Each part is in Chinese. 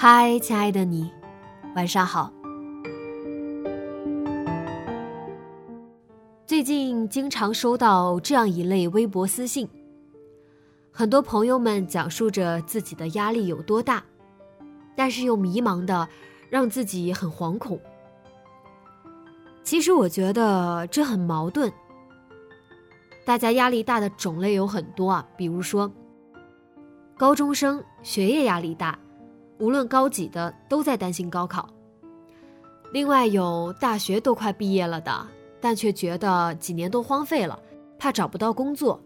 嗨，亲爱的你，晚上好。最近经常收到这样一类微博私信，很多朋友们讲述着自己的压力有多大，但是又迷茫的让自己很惶恐。其实我觉得这很矛盾。大家压力大的种类有很多啊，比如说高中生学业压力大。无论高几的都在担心高考，另外有大学都快毕业了的，但却觉得几年都荒废了，怕找不到工作。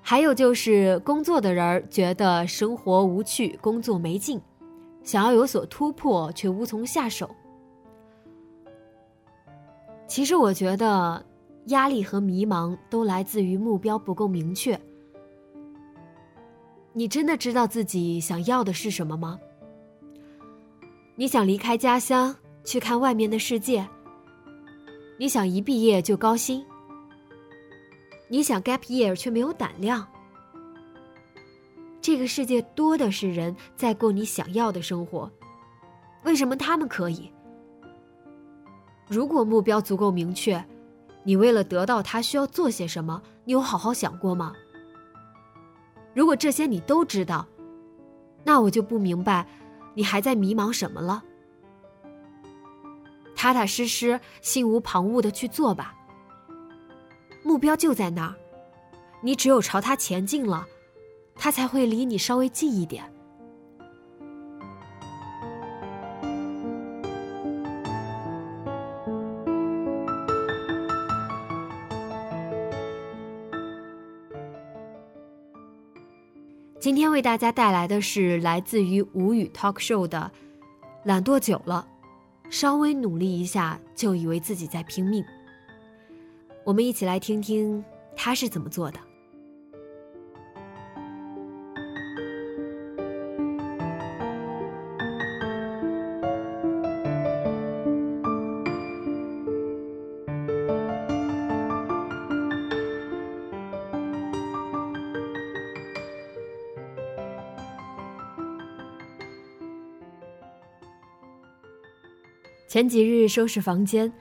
还有就是工作的人觉得生活无趣，工作没劲，想要有所突破却无从下手。其实我觉得压力和迷茫都来自于目标不够明确。你真的知道自己想要的是什么吗？你想离开家乡去看外面的世界？你想一毕业就高薪？你想 gap year 却没有胆量？这个世界多的是人在过你想要的生活，为什么他们可以？如果目标足够明确，你为了得到它需要做些什么？你有好好想过吗？如果这些你都知道，那我就不明白，你还在迷茫什么了。踏踏实实、心无旁骛的去做吧。目标就在那儿，你只有朝它前进了，它才会离你稍微近一点。今天为大家带来的是来自于吴语 Talk Show 的“懒惰久了，稍微努力一下就以为自己在拼命”。我们一起来听听他是怎么做的。前几日收拾房间，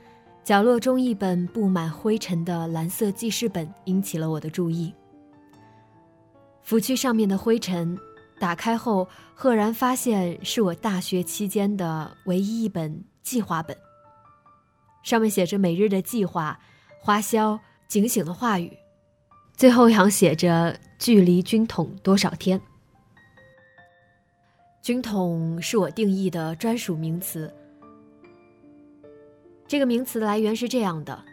角落中一本布满灰尘的蓝色记事本引起了我的注意。拂去上面的灰尘，打开后赫然发现是我大学期间的唯一一本计划本。上面写着每日的计划、花销、警醒的话语，最后一行写着距离军统多少天。军统是我定义的专属名词。这个名词的来源是这样的：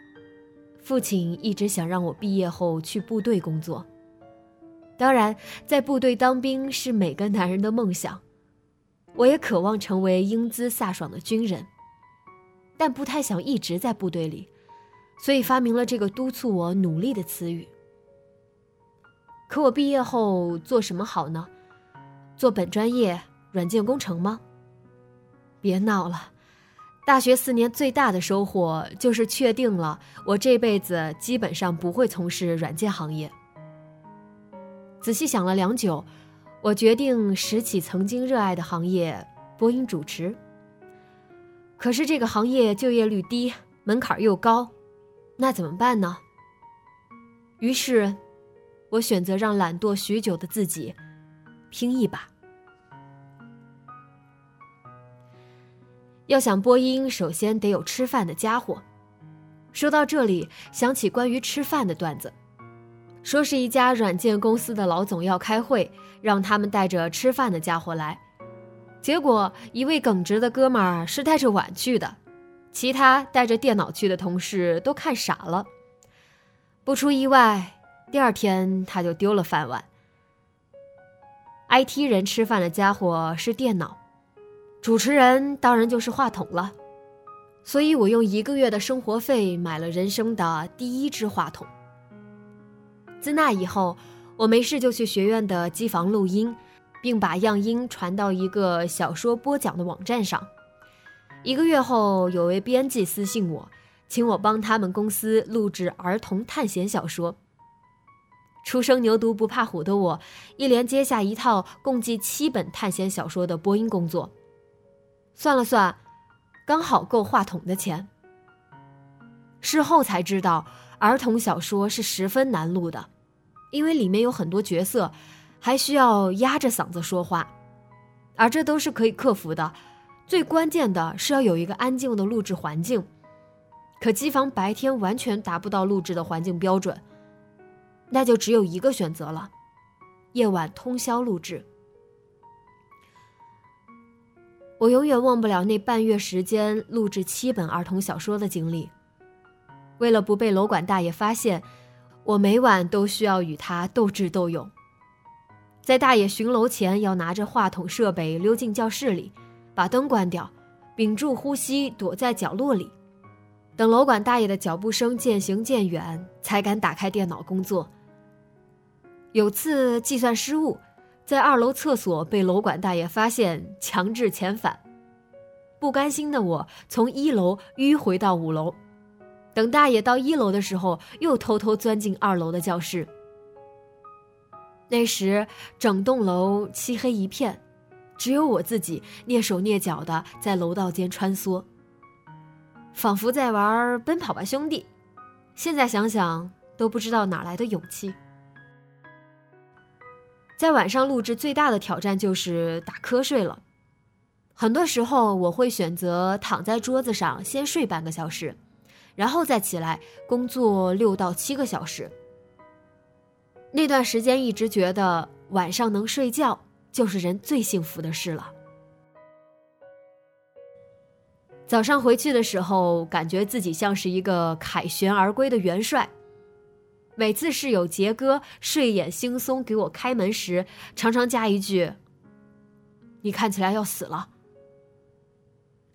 父亲一直想让我毕业后去部队工作。当然，在部队当兵是每个男人的梦想，我也渴望成为英姿飒爽的军人，但不太想一直在部队里，所以发明了这个督促我努力的词语。可我毕业后做什么好呢？做本专业软件工程吗？别闹了。大学四年最大的收获就是确定了我这辈子基本上不会从事软件行业。仔细想了良久，我决定拾起曾经热爱的行业——播音主持。可是这个行业就业率低，门槛又高，那怎么办呢？于是，我选择让懒惰许久的自己拼一把。要想播音，首先得有吃饭的家伙。说到这里，想起关于吃饭的段子，说是一家软件公司的老总要开会，让他们带着吃饭的家伙来。结果一位耿直的哥们儿是带着碗去的，其他带着电脑去的同事都看傻了。不出意外，第二天他就丢了饭碗。IT 人吃饭的家伙是电脑，主持人当然就是话筒了。所以我用一个月的生活费买了人生的第一支话筒。自那以后，我没事就去学院的机房录音，并把样音传到一个小说播讲的网站上。一个月后，有位编辑私信我，请我帮他们公司录制儿童探险小说。初生牛犊不怕虎的我，一连接下一套共计七本探险小说的播音工作。算了算。刚好够话筒的钱。事后才知道，儿童小说是十分难录的，因为里面有很多角色，还需要压着嗓子说话，而这都是可以克服的。最关键的是要有一个安静的录制环境，可机房白天完全达不到录制的环境标准，那就只有一个选择了：夜晚通宵录制。我永远忘不了那半月时间录制七本儿童小说的经历。为了不被楼管大爷发现，我每晚都需要与他斗智斗勇。在大爷巡楼前，要拿着话筒设备溜进教室里，把灯关掉，屏住呼吸，躲在角落里，等楼管大爷的脚步声渐行渐远，才敢打开电脑工作。有次计算失误。在二楼厕所被楼管大爷发现，强制遣返。不甘心的我从一楼迂回到五楼，等大爷到一楼的时候，又偷偷钻进二楼的教室。那时整栋楼漆黑一片，只有我自己蹑手蹑脚的在楼道间穿梭，仿佛在玩《奔跑吧兄弟》。现在想想，都不知道哪来的勇气。在晚上录制最大的挑战就是打瞌睡了，很多时候我会选择躺在桌子上先睡半个小时，然后再起来工作六到七个小时。那段时间一直觉得晚上能睡觉就是人最幸福的事了。早上回去的时候，感觉自己像是一个凯旋而归的元帅。每次室友杰哥睡眼惺忪给我开门时，常常加一句：“你看起来要死了。”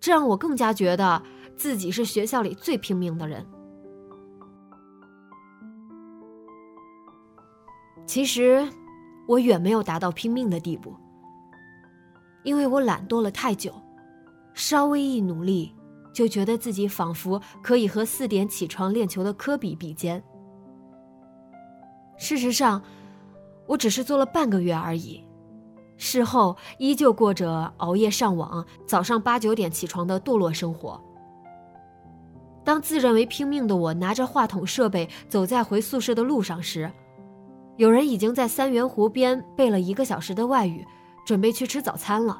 这让我更加觉得自己是学校里最拼命的人。其实，我远没有达到拼命的地步，因为我懒惰了太久，稍微一努力，就觉得自己仿佛可以和四点起床练球的科比比肩。事实上，我只是做了半个月而已，事后依旧过着熬夜上网、早上八九点起床的堕落生活。当自认为拼命的我拿着话筒设备走在回宿舍的路上时，有人已经在三元湖边背了一个小时的外语，准备去吃早餐了。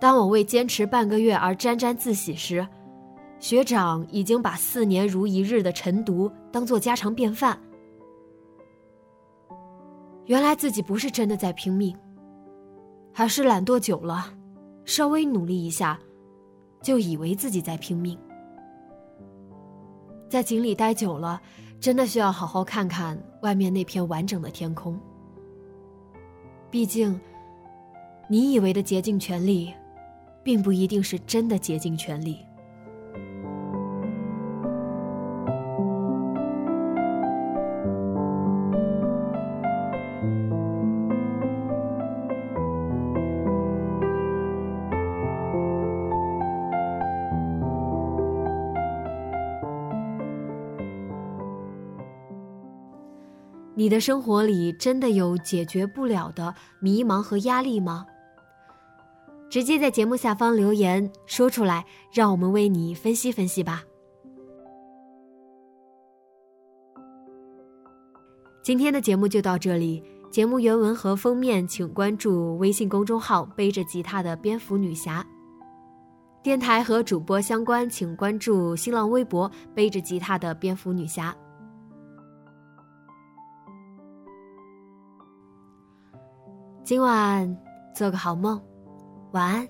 当我为坚持半个月而沾沾自喜时，学长已经把四年如一日的晨读当做家常便饭。原来自己不是真的在拼命，而是懒惰久了，稍微努力一下，就以为自己在拼命。在井里待久了，真的需要好好看看外面那片完整的天空。毕竟，你以为的竭尽全力，并不一定是真的竭尽全力。你的生活里真的有解决不了的迷茫和压力吗？直接在节目下方留言说出来，让我们为你分析分析吧。今天的节目就到这里，节目原文和封面请关注微信公众号“背着吉他的蝙蝠女侠”。电台和主播相关，请关注新浪微博“背着吉他的蝙蝠女侠”。今晚做个好梦，晚安。